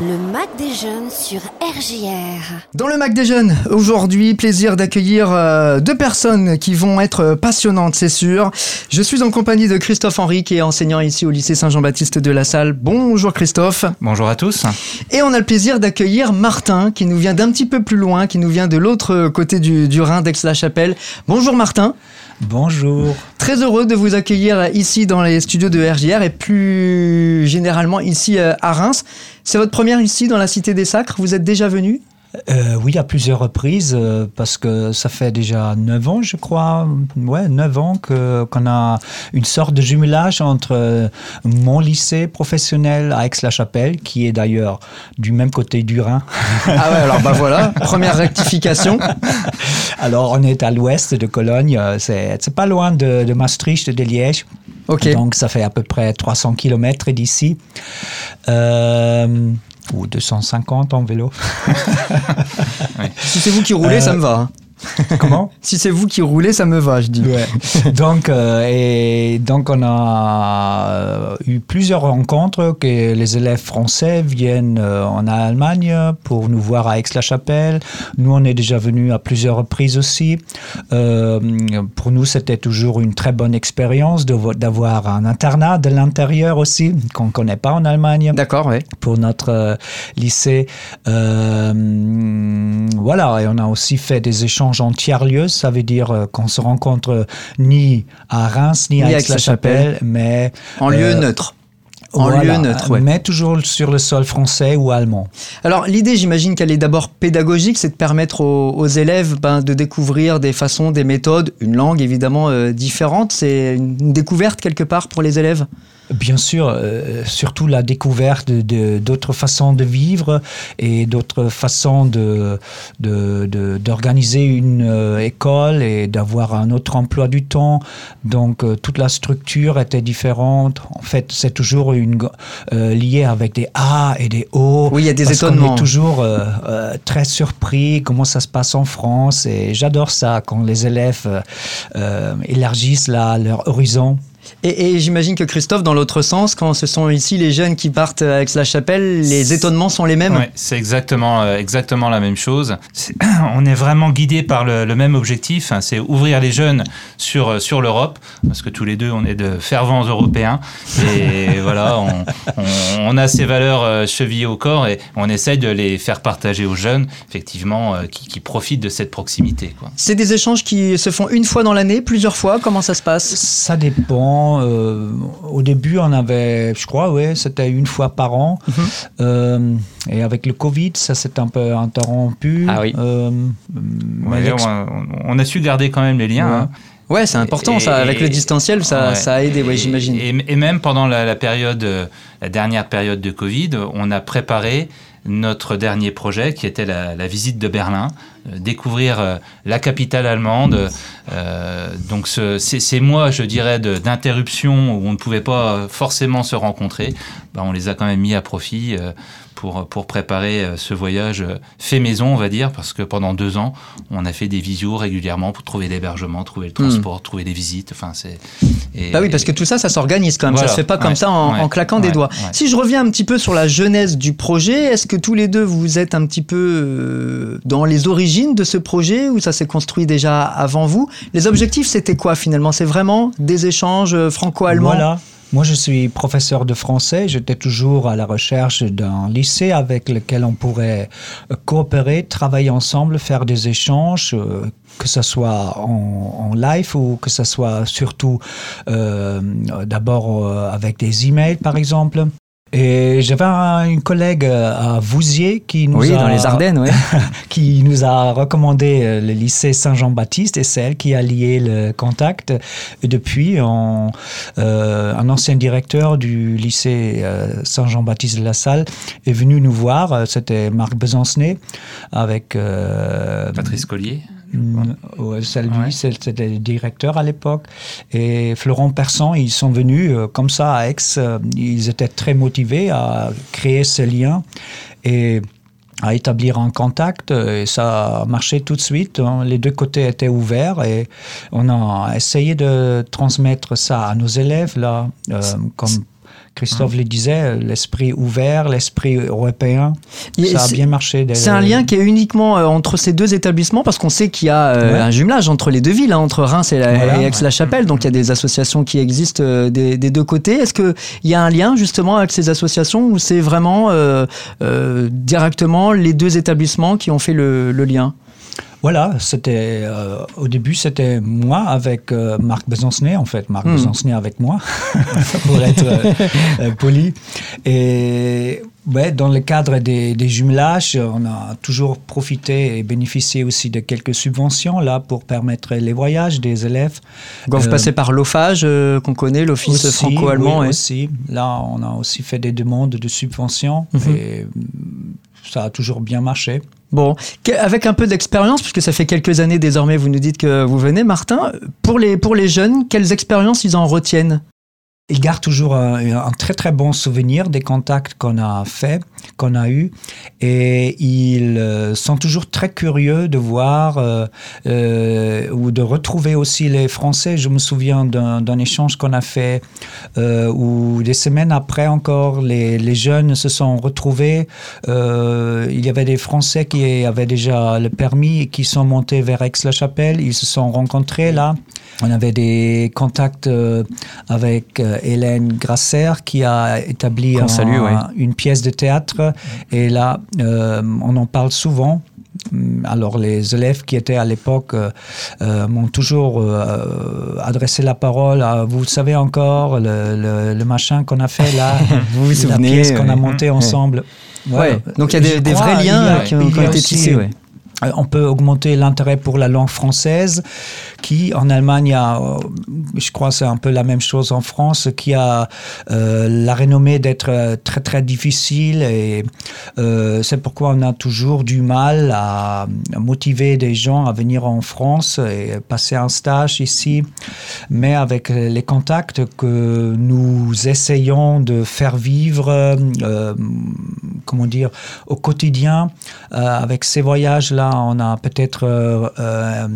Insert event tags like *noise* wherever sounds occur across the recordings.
Le Mac des jeunes sur RJR. Dans le Mac des jeunes, aujourd'hui, plaisir d'accueillir euh, deux personnes qui vont être passionnantes, c'est sûr. Je suis en compagnie de Christophe Henry, qui est enseignant ici au lycée Saint-Jean-Baptiste de la Salle. Bonjour Christophe. Bonjour à tous. Et on a le plaisir d'accueillir Martin, qui nous vient d'un petit peu plus loin, qui nous vient de l'autre côté du, du Rhin, d'Aix-la-Chapelle. Bonjour Martin. Bonjour. Très heureux de vous accueillir ici dans les studios de RJR et plus généralement ici euh, à Reims. C'est votre première ici dans la Cité des Sacres. Vous êtes déjà venu? Euh, oui, à plusieurs reprises, euh, parce que ça fait déjà 9 ans, je crois, ouais, 9 ans qu'on a une sorte de jumelage entre euh, mon lycée professionnel à Aix-la-Chapelle, qui est d'ailleurs du même côté du Rhin. Ah ouais, alors bah voilà, *laughs* première rectification. Alors, on est à l'ouest de Cologne, c'est pas loin de, de Maastricht, de Liège. Donc, ça fait à peu près 300 km d'ici. Euh, ou 250 en vélo. *laughs* Si c'est vous qui roulez, ça me va. *laughs* Comment? Si c'est vous qui roulez, ça me va, je dis. Ouais. *laughs* donc, euh, et donc, on a euh, eu plusieurs rencontres que les élèves français viennent euh, en Allemagne pour nous voir à Aix-la-Chapelle. Nous, on est déjà venus à plusieurs reprises aussi. Euh, pour nous, c'était toujours une très bonne expérience d'avoir un internat de l'intérieur aussi, qu'on ne connaît pas en Allemagne D'accord, ouais. pour notre euh, lycée. Euh, voilà, et on a aussi fait des échanges en tiers-lieu. Ça veut dire euh, qu'on se rencontre ni à Reims, ni, Ni à Aix-la-Chapelle, mais En lieu Euh, neutre. En voilà, lieu neutre, ouais. mais toujours sur le sol français ou allemand. Alors l'idée, j'imagine qu'elle est d'abord pédagogique, c'est de permettre aux, aux élèves ben, de découvrir des façons, des méthodes, une langue évidemment euh, différente. C'est une découverte quelque part pour les élèves? Bien sûr, euh, surtout la découverte de- d'autres façons de vivre et d'autres façons de de- de- d'organiser une euh, école et d'avoir un autre emploi du temps. Donc euh, toute la structure était différente. En fait, c'est toujours une euh, lié avec des A et des O. Oui, il y a des parce étonnements. est toujours euh, euh, très surpris comment ça se passe en France et j'adore ça quand les élèves élargissent là, leur horizon. Et, et j'imagine que Christophe, dans l'autre sens, quand ce sont ici les jeunes qui partent à Aix-la-Chapelle, les étonnements sont les mêmes. Ouais, c'est exactement, euh, exactement la même chose. *clears throat* On est vraiment guidé par le, le même objectif, hein, c'est ouvrir les jeunes sur, euh, sur l'Europe, parce que tous les deux, on est de fervents Européens. Et *laughs* voilà, on, on- a ces valeurs euh, chevillées au corps et on essaye de les faire partager aux jeunes, effectivement, euh, qui, qui profitent de cette proximité. C'est des échanges qui se font une fois dans l'année, plusieurs fois. Comment ça se passe? Ça dépend. euh, au début, on avait, je crois, ouais, c'était une fois par an. Mhm. Euh, et avec le Covid, ça s'est un peu interrompu. Ah oui. Euh, mais Ouais, l'ex- on, on a su garder quand même les liens. Ouais. hein. Ouais, c'est important Et- ça. Avec le distanciel, ça, Ouais. ça a aidé, ouais, j'imagine. Et, et même pendant la, la période, euh, la dernière période de Covid, on a préparé notre dernier projet qui était la, visite de Berlin, découvrir euh, la capitale allemande. Euh, donc ce- ces, ces mois, je dirais, d'interruption où on ne pouvait pas euh, forcément se rencontrer, bah, on les a quand même mis à profit. euh, pour, pour préparer euh, ce voyage euh, fait maison, on va dire, parce que pendant deux ans, on a fait des visios régulièrement pour trouver l'hébergement, trouver le transport, trouver les visites. Enfin, c'est. Hmm. Bah oui, parce que tout ça, ça s'organise quand même. Voilà, ça se fait pas comme ça en, ouais, en claquant des doigts. Si je reviens un petit peu sur la genèse du projet, est-ce que tous les deux vous êtes un petit peu euh, dans les origines de ce projet ou ça s'est construit déjà avant vous? Les objectifs, c'était quoi finalement? C'est vraiment des échanges euh, franco-allemands? Voilà. Moi, je suis professeur de français. J'étais toujours à la recherche d'un lycée avec lequel on pourrait euh, coopérer, travailler ensemble, faire des échanges, euh, que ce soit en, live ou que ce soit surtout d'abord avec des emails, par exemple. Et j'avais un- une collègue euh, à Vouziers qui nous Oui, a dans les Ardennes, ouais. *laughs* qui nous a recommandé euh, le lycée Saint-Jean-Baptiste et c'est elle qui a lié le contact. Et depuis, on, euh, un ancien directeur du lycée euh, Saint-Jean-Baptiste de la Salle est venu nous voir. C'était Marc Besancenay avec euh, Patrice Collier. C'est- c'était le directeur à l'époque. Et Florent Persan, ils sont venus euh, comme ça à Aix. euh, ils étaient très motivés à créer ce lien et à établir un contact. Et ça a marché tout de suite. hein. Les deux côtés étaient ouverts et on a essayé de transmettre ça à nos élèves là, euh, comme Christophe le disait, l'esprit ouvert, l'esprit européen, ça a bien marché. C'est un lien qui est uniquement entre ces deux établissements parce qu'on sait qu'il y a un jumelage entre les deux villes, hein, entre Reims et, Aix-la-Chapelle. Donc il y a des associations qui existent des, deux côtés. Est-ce qu'il y a un lien justement avec ces associations ou c'est vraiment directement les deux établissements qui ont fait le lien? Voilà, c'était euh, au début c'était moi avec euh, Marc Besancenay en fait, Marc mmh. avec moi *laughs* *laughs* pour être euh, poli. Et ouais, dans le cadre des, jumelages, on a toujours profité et bénéficié aussi de quelques subventions là pour permettre les voyages des élèves. Quand vous passez par l'OFAGE qu'on connaît, l'Office franco-allemand. Oui, aussi. Là, on a aussi fait des demandes de subventions mmh. et ça a toujours bien marché. Bon, avec un peu d'expérience, puisque ça fait quelques années désormais, vous nous dites que vous venez, Martin, pour les, pour les jeunes, quelles expériences ils en retiennent? Il garde toujours un, très très bon souvenir des contacts qu'on a fait, qu'on a eu, et ils euh, sont toujours très curieux de voir euh, euh, ou de retrouver aussi les Français. Je me souviens d'un échange qu'on a fait où des semaines après encore, les, les jeunes se sont retrouvés. il y avait des Français qui avaient déjà le permis et qui sont montés vers Aix-la-Chapelle. Ils se sont rencontrés là. On avait des contacts avec Hélène Grasser qui a établi une pièce de théâtre. Et là, euh, on en parle souvent. Alors les élèves qui étaient à l'époque euh, euh, m'ont toujours adressé la parole. À, vous savez encore le, machin qu'on a fait là, *laughs* vous vous souvenez, la pièce qu'on a montée ensemble. Ouais. Donc il y a des, vrais liens qui ont, été tissés. Euh, on peut augmenter l'intérêt pour la langue française, qui en Allemagne euh, je crois c'est un peu la même chose en France, qui a euh, la renommée d'être très très difficile et c'est pourquoi on a toujours du mal à, motiver des gens à venir en France et passer un stage ici. Mais avec les contacts que nous essayons de faire vivre, comment dire, au quotidien, avec ces on a peut-être euh, euh,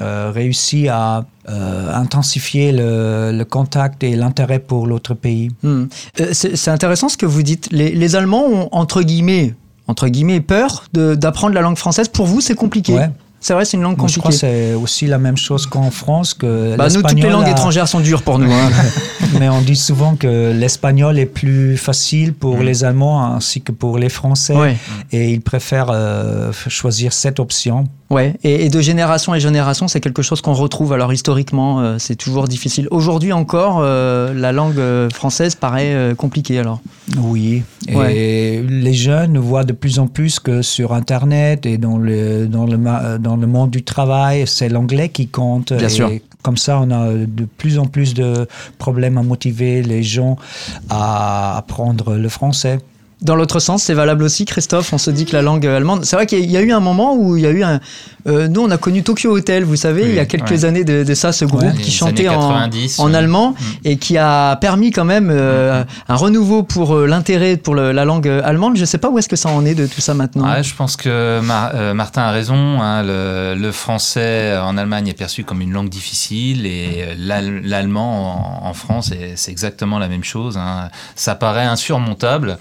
euh, réussi à intensifier le, contact et l'intérêt pour l'autre pays. Hmm. C'est intéressant ce que vous dites. Les, Allemands ont, entre guillemets, entre guillemets peur d'apprendre la langue française. Pour vous, c'est compliqué c'est vrai, c'est une langue compliquée. Je crois que c'est aussi la même chose qu'en France. Que bah nous, toutes les langues étrangères sont dures pour nous. Hein. *laughs* Mais on dit souvent que l'espagnol est plus facile pour mm. les Allemands ainsi que pour les Français. Et ils préfèrent euh, choisir cette option Ouais, et, de génération en génération, c'est quelque chose qu'on retrouve. Alors historiquement, euh, c'est toujours difficile. Aujourd'hui encore, euh, la langue française paraît compliquée. Alors. Oui, et les jeunes voient de plus en plus que sur Internet et dans le dans le dans le monde du travail, c'est l'anglais qui compte. Bien sûr. Comme ça, on a de plus en plus de problèmes à motiver les gens à apprendre le français. Dans l'autre sens, c'est valable aussi, Christophe. On se dit que la langue allemande. C'est vrai qu'il y a eu un moment où il y a eu un. Euh, nous, on a connu Tokyo Hotel, vous savez, il y a quelques années de, ça, ce groupe qui chantait en, en allemand mm. et qui a permis quand même euh, un renouveau pour euh, l'intérêt pour la langue allemande. Je ne sais pas où est-ce que ça en est de tout ça maintenant. je pense que Martin a raison. Hein. le, français en Allemagne est perçu comme une langue difficile et l'allemand en, France, c'est exactement la même chose. Hein. Ça paraît insurmontable.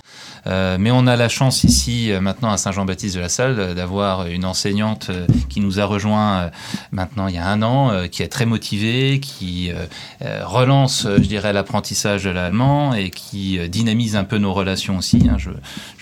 Euh, mais on a la chance ici, euh, maintenant à Saint-Jean-Baptiste de la Salle, d'avoir une enseignante euh, qui nous a rejoint maintenant il y a un an, qui est très motivée, qui relance, je dirais, l'apprentissage de l'allemand et qui dynamise un peu nos relations aussi. Hein. Je,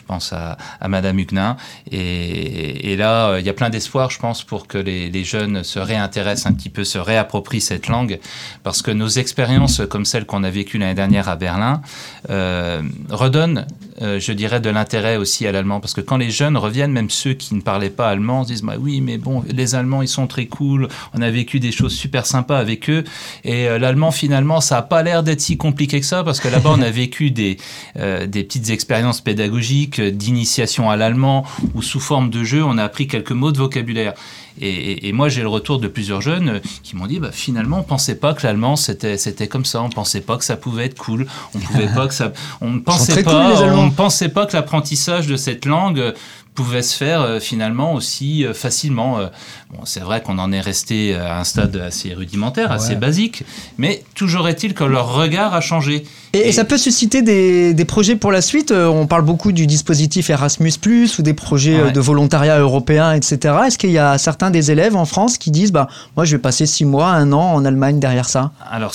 pense à, Madame Huguenin. Et, là, il y a plein d'espoir, je pense, pour que les, jeunes se réintéressent un petit peu, se réapproprient cette langue, parce que nos expériences, comme celles qu'on a vécues l'année dernière à Berlin, redonnent, je dirais, de l'intérêt aussi à l'allemand. Parce que quand les jeunes reviennent, même ceux qui ne parlaient pas allemand, se disent bah oui, mais bon, les Allemands, ils sont très cool, on a vécu des choses super sympas avec eux. Et euh, l'allemand, finalement, ça n'a pas l'air d'être si compliqué que ça, parce que là-bas, on a vécu des, euh, des petites expériences pédagogiques d'initiation à l'allemand, où sous forme de jeu, on a appris quelques mots de vocabulaire. Et, moi, j'ai le retour de plusieurs jeunes qui m'ont dit, bah, finalement, on pensait pas que l'allemand c'était c'était comme ça. On pensait pas que ça pouvait être cool. On pouvait *laughs* pas que ça. On ne pensait pas. on ne pensait pas que l'apprentissage de cette langue pouvait se faire euh, finalement aussi euh, facilement. Euh, bon, c'est vrai qu'on en est resté à un stade assez rudimentaire, assez basique, mais toujours est-il que leur regard a changé. Et, et ça peut susciter des, des projets pour la suite. On parle beaucoup du dispositif Erasmus, ou des projets Ouais. de volontariat européen, etc. Est-ce qu'il y a certains des élèves en France qui disent bah, Moi, je vais passer six mois, un an en Allemagne derrière ça? Alors,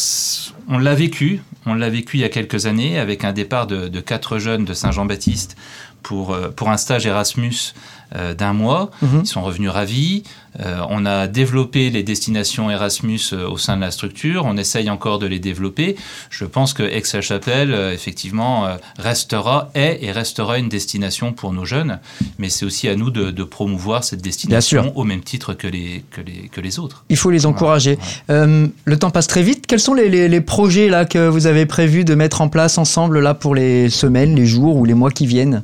on l'a vécu. On l'a vécu il y a quelques années avec un départ de, de quatre jeunes de Saint-Jean-Baptiste pour, euh, pour un stage Erasmus euh, d'un mois. Mhm. Ils sont revenus ravis. Euh, on a développé les destinations Erasmus euh, au sein de la structure. On essaye encore de les développer. Je pense que Aix-la-Chapelle, effectivement, restera, est et restera une destination pour nos jeunes. Mais c'est aussi à nous de, de promouvoir cette destination au même titre que les, que les, que les autres. Il faut les encourager. Le temps passe très vite. Quels sont les, les- les projets là, que vous avez prévu de mettre en place ensemble là, pour les semaines, les jours ou les mois qui viennent?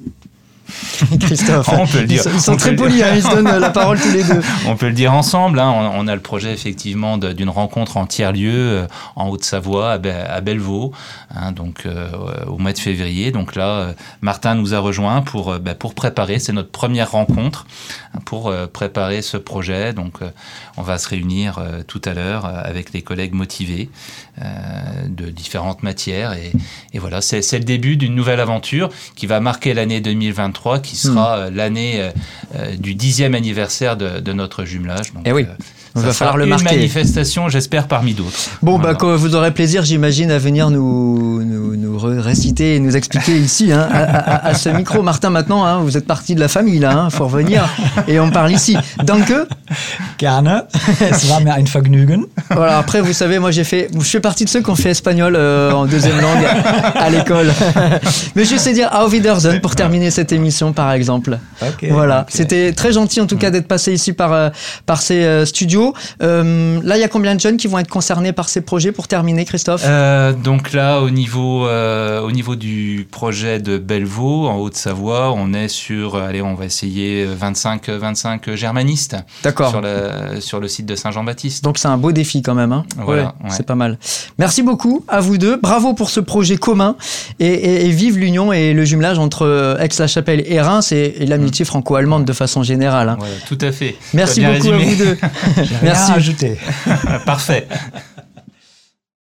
*laughs* Christophe, On peut le dire. Ils sont, On très polis, hein, ils se donnent la parole tous les deux. *laughs* On peut le dire ensemble. hein. On, on a le projet effectivement d'une rencontre en tiers-lieu euh, en Haute-Savoie, à, Be- à Bellevaux, hein, donc euh, au mois de février. Donc là, euh, Martin nous a rejoint pour euh, bah, pour préparer. C'est notre première rencontre pour euh, préparer ce projet. Donc on va se réunir tout à l'heure avec les collègues motivés de différentes matières et, et voilà, c'est c'est le début d'une nouvelle aventure qui va marquer l'année 2023, qui sera euh, l'année euh, euh, du dixième anniversaire de, de notre jumelage. Donc, Eh oui. Euh, Il va falloir le une marquer. manifestation, j'espère, parmi d'autres. Bon, bah, quand vous aurez plaisir, j'imagine, à venir nous, nous, réciter et nous expliquer ici, hein, à, à- à ce micro. Martin, maintenant, hein, vous êtes partie de la famille, là, hein, faut revenir. Et on parle ici. Danke. Gerne. Es war mir ein Vergnügen. Voilà, après, vous savez, moi, j'ai fait, je fais partie de ceux qui ont fait espagnol euh, en deuxième langue à l'école. *laughs* Mais je sais dire Auf Wiedersehen pour terminer cette émission, par exemple. Voilà, c'était très gentil en tout cas d'être passé ici par, euh, par ces euh, studios. Euh, là, il y a combien de jeunes qui vont être concernés par ces projets pour terminer, Christophe Euh, donc là, au niveau, euh, au niveau du projet de Bellevaux, en Haute-Savoie, on est sur, allez, on va essayer 25, 25 germanistes D'accord. sur, la- sur le site de Saint-Jean-Baptiste. Donc c'est un beau défi quand même. Hein Voilà, Ouais, ouais. C'est pas mal. Merci beaucoup à vous deux. Bravo pour ce projet commun. Et, et- et vive l'union et le jumelage entre Aix-la-Chapelle et Reims et, et l'amitié franco-allemande de façon générale. hein. Voilà, tout à fait. Merci beaucoup à vous deux. *laughs* J'ai rien Merci. à ajouter. *laughs* Parfait.